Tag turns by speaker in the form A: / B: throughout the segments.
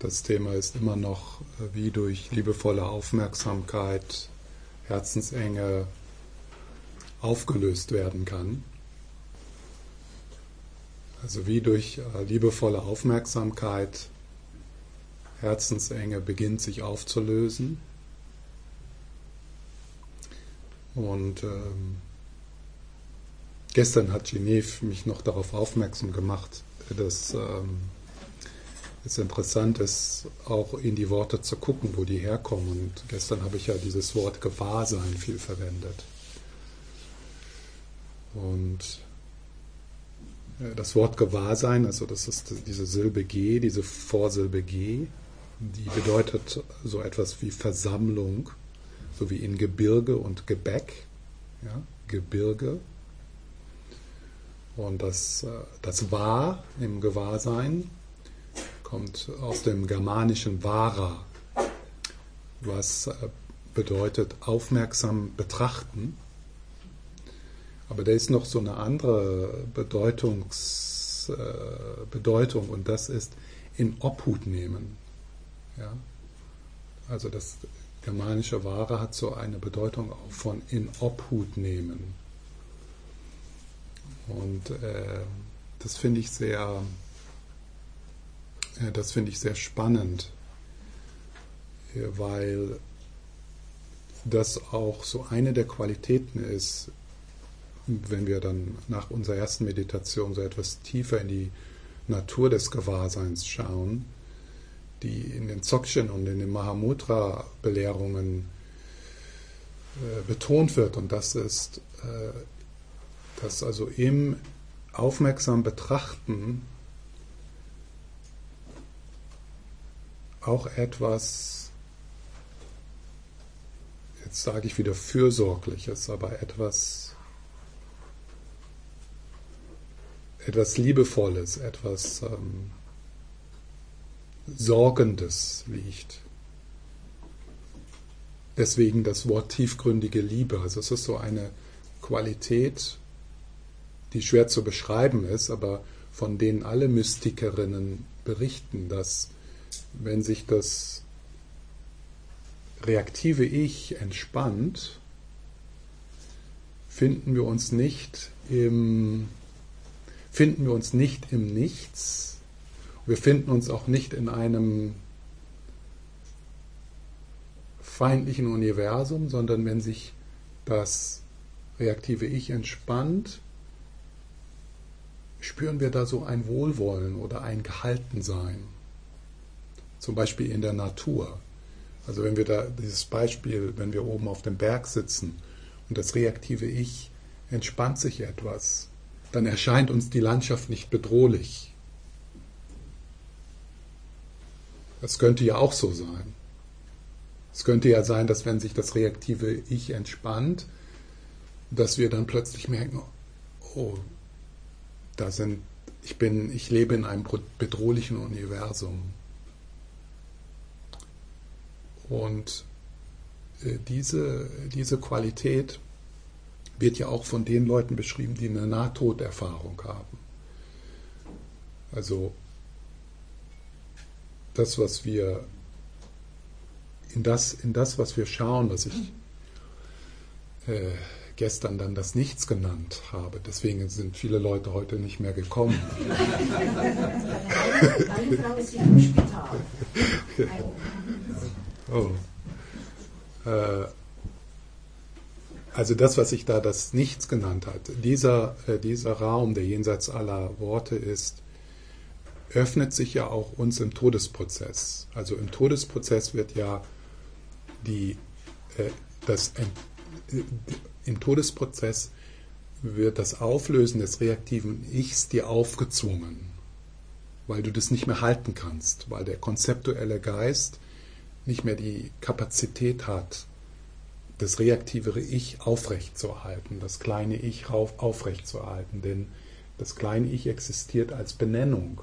A: Das Thema ist immer noch, äh, wie durch liebevolle Aufmerksamkeit Herzensenge aufgelöst werden kann. Also wie durch äh, liebevolle Aufmerksamkeit Herzensenge beginnt sich aufzulösen. Und ähm, gestern hat Genev mich noch darauf aufmerksam gemacht, dass ähm, es interessant ist, auch in die Worte zu gucken, wo die herkommen. Und gestern habe ich ja dieses Wort Gewahrsein viel verwendet. Und das Wort Gewahrsein, also das ist diese Silbe G, diese Vorsilbe G, die bedeutet so etwas wie Versammlung, so wie in Gebirge und Gebäck. Ja, Gebirge. Und das, äh, das Wahr im Gewahrsein kommt aus dem germanischen Vara, was äh, bedeutet aufmerksam betrachten. Aber da ist noch so eine andere Bedeutungs, äh, Bedeutung und das ist in Obhut nehmen. Ja? Also das germanische Ware hat so eine Bedeutung auch von in Obhut nehmen. Und äh, das finde ich sehr, äh, das finde ich sehr spannend, weil das auch so eine der Qualitäten ist, wenn wir dann nach unserer ersten Meditation so etwas tiefer in die Natur des Gewahrseins schauen, die in den Dzogchen und in den Mahamudra-Belehrungen äh, betont wird. Und das ist, äh, dass also im aufmerksam Betrachten auch etwas, jetzt sage ich wieder Fürsorgliches, aber etwas etwas Liebevolles, etwas ähm, Sorgendes liegt. Deswegen das Wort tiefgründige Liebe. Also es ist so eine Qualität, die schwer zu beschreiben ist, aber von denen alle Mystikerinnen berichten, dass wenn sich das reaktive Ich entspannt, finden wir uns nicht im finden wir uns nicht im Nichts. Wir finden uns auch nicht in einem feindlichen Universum, sondern wenn sich das reaktive Ich entspannt, spüren wir da so ein Wohlwollen oder ein Gehaltensein. Zum Beispiel in der Natur. Also wenn wir da dieses Beispiel, wenn wir oben auf dem Berg sitzen und das reaktive Ich entspannt sich etwas, dann erscheint uns die Landschaft nicht bedrohlich. Das könnte ja auch so sein. Es könnte ja sein, dass wenn sich das reaktive Ich entspannt, dass wir dann plötzlich merken, oh, da sind, ich bin, ich lebe in einem bedrohlichen Universum. Und äh, diese, diese Qualität wird ja auch von den Leuten beschrieben, die eine Nahtoderfahrung haben. Also das, was wir in das, in das, was wir schauen, was ich äh, gestern dann das Nichts genannt habe. Deswegen sind viele Leute heute nicht mehr gekommen. Deine Frau ist ja im Spital. Oh. Äh, also das, was ich da das Nichts genannt hat, dieser, äh, dieser Raum, der jenseits aller Worte ist, öffnet sich ja auch uns im Todesprozess. Also im Todesprozess wird ja die, äh, das, im Todesprozess wird das Auflösen des reaktiven Ichs dir aufgezwungen, weil du das nicht mehr halten kannst, weil der konzeptuelle Geist nicht mehr die Kapazität hat, das reaktivere Ich aufrechtzuerhalten, das kleine Ich aufrechtzuerhalten. Denn das kleine Ich existiert als Benennung,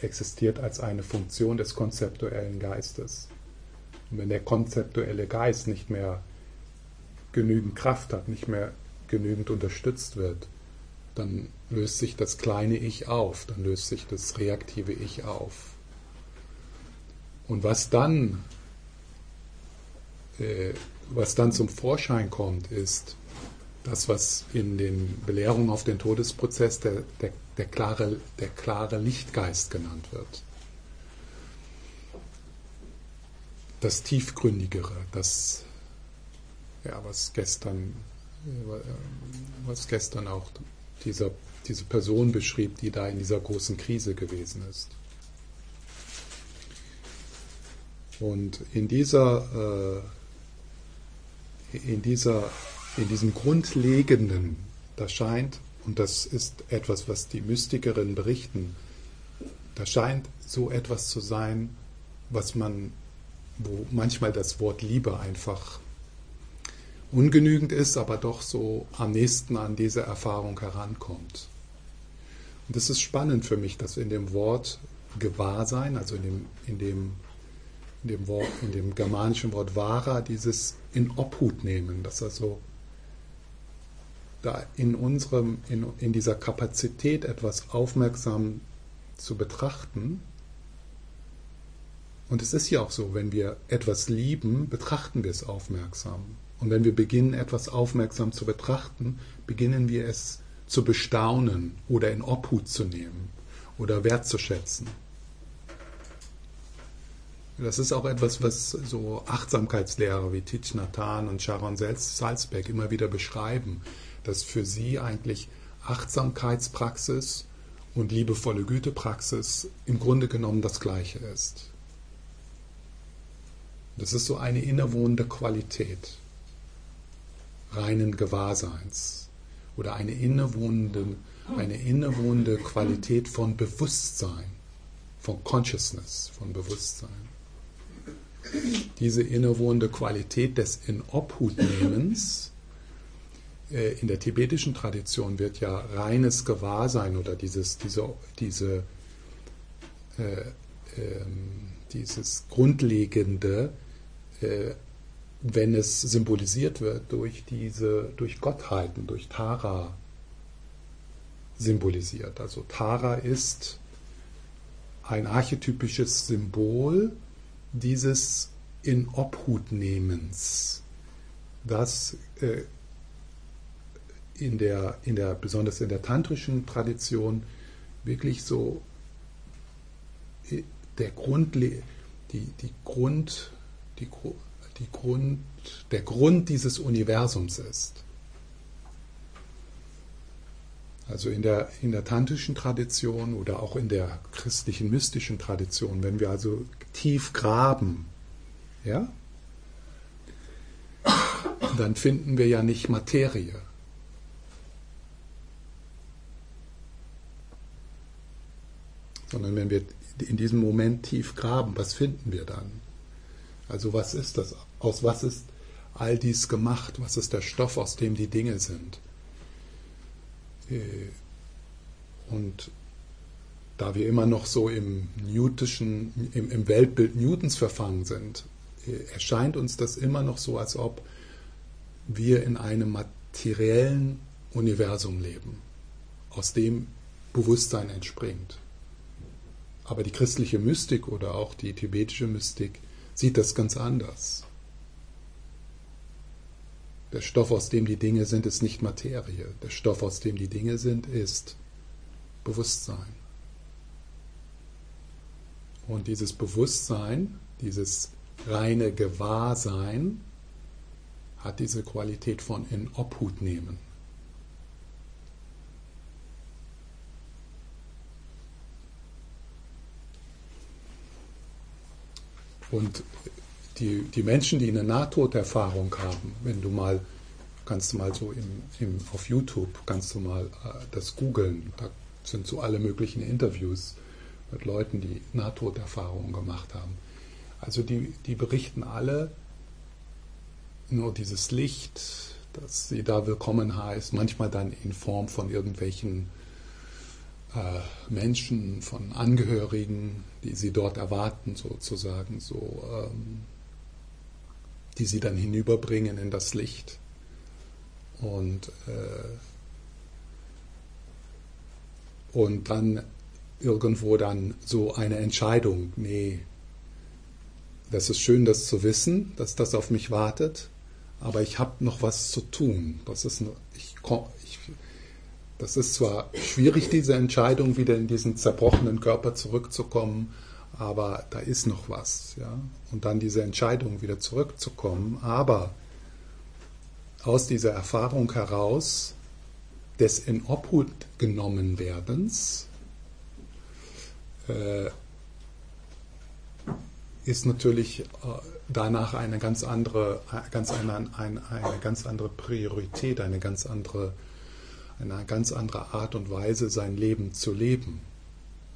A: existiert als eine Funktion des konzeptuellen Geistes. Und wenn der konzeptuelle Geist nicht mehr genügend Kraft hat, nicht mehr genügend unterstützt wird, dann löst sich das kleine Ich auf, dann löst sich das reaktive Ich auf. Und was dann, äh, was dann zum Vorschein kommt, ist das, was in den Belehrungen auf den Todesprozess der, der, der, klare, der klare Lichtgeist genannt wird. Das Tiefgründigere, das, ja, was gestern, äh, was gestern auch dieser, diese Person beschrieb, die da in dieser großen Krise gewesen ist. Und in dieser, äh, in dieser, in diesem Grundlegenden, da scheint, und das ist etwas, was die Mystikerinnen berichten, da scheint so etwas zu sein, was man, wo manchmal das Wort Liebe einfach ungenügend ist, aber doch so am nächsten an diese Erfahrung herankommt. Und es ist spannend für mich, dass in dem Wort Gewahrsein, also in dem, in dem in dem, Wort, in dem germanischen Wort Vara dieses in Obhut nehmen, dass also da in unserem, in, in dieser Kapazität etwas aufmerksam zu betrachten. Und es ist ja auch so, wenn wir etwas lieben, betrachten wir es aufmerksam. Und wenn wir beginnen, etwas aufmerksam zu betrachten, beginnen wir es zu bestaunen oder in Obhut zu nehmen oder wertzuschätzen. Das ist auch etwas, was so Achtsamkeitslehrer wie Thich Nhat Hanh und Sharon Salzberg immer wieder beschreiben, dass für sie eigentlich Achtsamkeitspraxis und liebevolle Gütepraxis im Grunde genommen das Gleiche ist. Das ist so eine innewohnende Qualität reinen Gewahrseins oder eine innewohnende, eine innewohnende Qualität von Bewusstsein, von Consciousness, von Bewusstsein diese innewohnende Qualität des Inobhutnehmens. Äh, in der tibetischen Tradition wird ja reines Gewahrsein oder dieses, diese, diese, äh, äh, dieses Grundlegende, äh, wenn es symbolisiert wird durch diese, durch Gottheiten, durch Tara symbolisiert. Also Tara ist ein archetypisches Symbol dieses in Obhut nehmens, das äh, in der, in der, besonders in der tantrischen Tradition wirklich so äh, der Grund, die, die Grund, die, die Grund, der Grund dieses Universums ist. Also in der, in der tantrischen Tradition oder auch in der christlichen mystischen Tradition, wenn wir also tief graben, ja, dann finden wir ja nicht Materie. Sondern wenn wir in diesem Moment tief graben, was finden wir dann? Also was ist das? Aus was ist all dies gemacht? Was ist der Stoff, aus dem die Dinge sind? Äh, und da wir immer noch so im Newtischen, im, Weltbild Newtons verfangen sind, äh, erscheint uns das immer noch so, als ob wir in einem materiellen Universum leben, aus dem Bewusstsein entspringt. Aber die christliche Mystik oder auch die tibetische Mystik sieht das ganz anders. Der Stoff, aus dem die Dinge sind, ist nicht Materie. Der Stoff, aus dem die Dinge sind, ist Bewusstsein. Und dieses Bewusstsein, dieses reine Gewahrsein, hat diese Qualität von in Obhut nehmen. Und die, die Menschen, die eine Nahtoderfahrung haben, wenn du mal, kannst du mal so im, im, auf YouTube, kannst du mal äh, das googeln, da sind so alle möglichen Interviews mit Leuten, die Nahtoderfahrungen gemacht haben. Also die, die berichten alle nur dieses Licht, das sie da willkommen heißt, manchmal dann in Form von irgendwelchen äh, Menschen, von Angehörigen, die sie dort erwarten, sozusagen, so, ähm, die sie dann hinüberbringen in das Licht. Und, äh, und dann irgendwo dann so eine Entscheidung, nee, das ist schön, das zu wissen, dass das auf mich wartet, aber ich habe noch was zu tun. Das ist, ich, ich, das ist zwar schwierig, diese Entscheidung, wieder in diesen zerbrochenen Körper zurückzukommen, aber da ist noch was. Ja? Und dann diese Entscheidung, wieder zurückzukommen, aber aus dieser Erfahrung heraus des in Obhut genommen Werdens äh, ist natürlich äh, danach eine ganz andere, ganz eine, eine, eine ganz andere Priorität, eine ganz andere, eine ganz andere Art und Weise, sein Leben zu leben.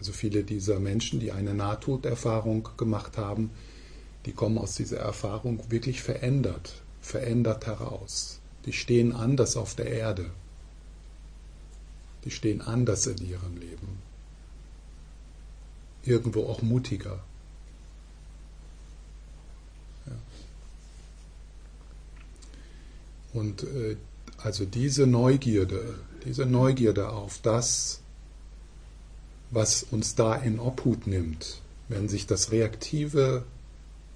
A: Also viele dieser Menschen, die eine Nahtoderfahrung gemacht haben, die kommen aus dieser Erfahrung wirklich verändert, verändert heraus. Die stehen anders auf der Erde. Die stehen anders in ihrem Leben. Irgendwo auch mutiger. Und äh, also diese Neugierde, diese Neugierde auf das, was uns da in Obhut nimmt, wenn sich das reaktive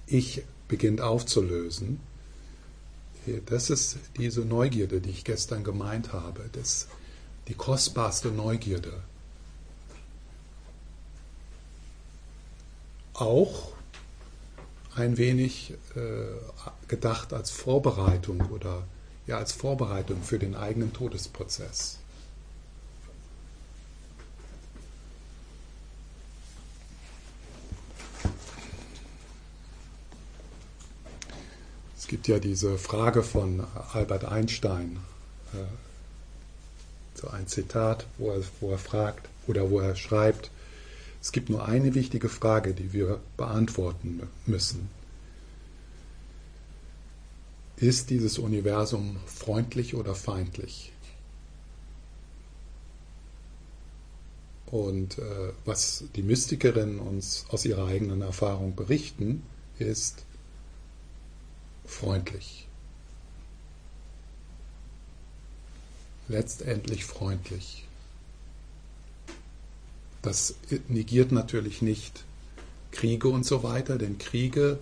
A: Ich beginnt aufzulösen, das ist diese Neugierde, die ich gestern gemeint habe, das, die kostbarste Neugierde. Auch ein wenig äh, gedacht als Vorbereitung oder ja als Vorbereitung für den eigenen Todesprozess. Gibt ja diese Frage von Albert Einstein, äh, so ein Zitat, wo er, wo er fragt oder wo er schreibt, es gibt nur eine wichtige Frage, die wir beantworten müssen. Ist dieses Universum freundlich oder feindlich? Und äh, was die Mystikerinnen uns aus ihrer eigenen Erfahrung berichten, ist freundlich. Letztendlich freundlich. Das negiert natürlich nicht Kriege und so weiter, denn Kriege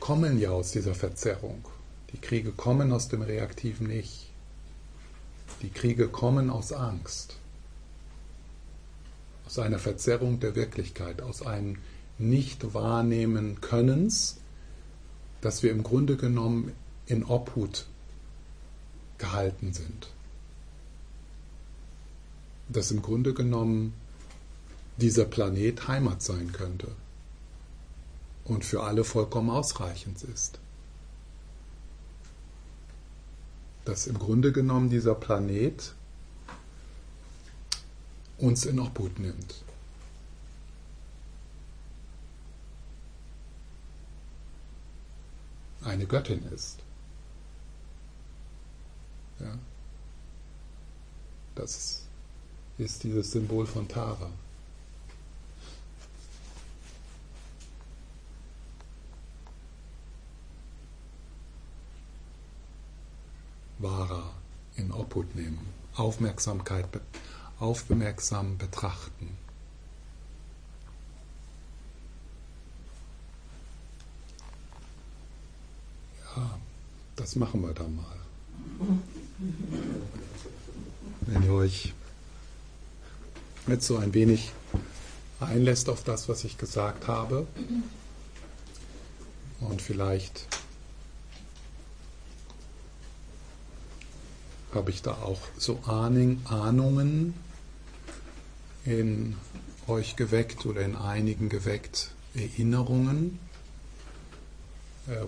A: kommen ja aus dieser Verzerrung. Die Kriege kommen aus dem reaktiven Ich. Die Kriege kommen aus Angst, aus einer Verzerrung der Wirklichkeit, aus einem Nicht-Wahrnehmen Könnens, dass wir im Grunde genommen in Obhut gehalten sind. Dass im Grunde genommen dieser Planet Heimat sein könnte und für alle vollkommen ausreichend ist. dass im Grunde genommen dieser Planet uns in Obhut nimmt. Eine Göttin ist. Ja. Das ist dieses Symbol von Tara. Vara in Obhut nehmen, Aufmerksamkeit, aufmerksam betrachten. Ja, das machen wir dann mal. Wenn ihr euch jetzt so ein wenig einlässt auf das, was ich gesagt habe und vielleicht habe ich da auch so Ahning, Ahnungen in euch geweckt oder in einigen geweckt, Erinnerungen,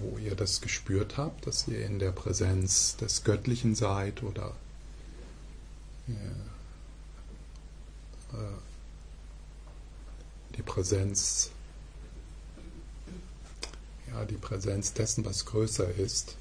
A: wo ihr das gespürt habt, dass ihr in der Präsenz des Göttlichen seid oder äh, äh, die Präsenz, ja, die Präsenz dessen, was größer ist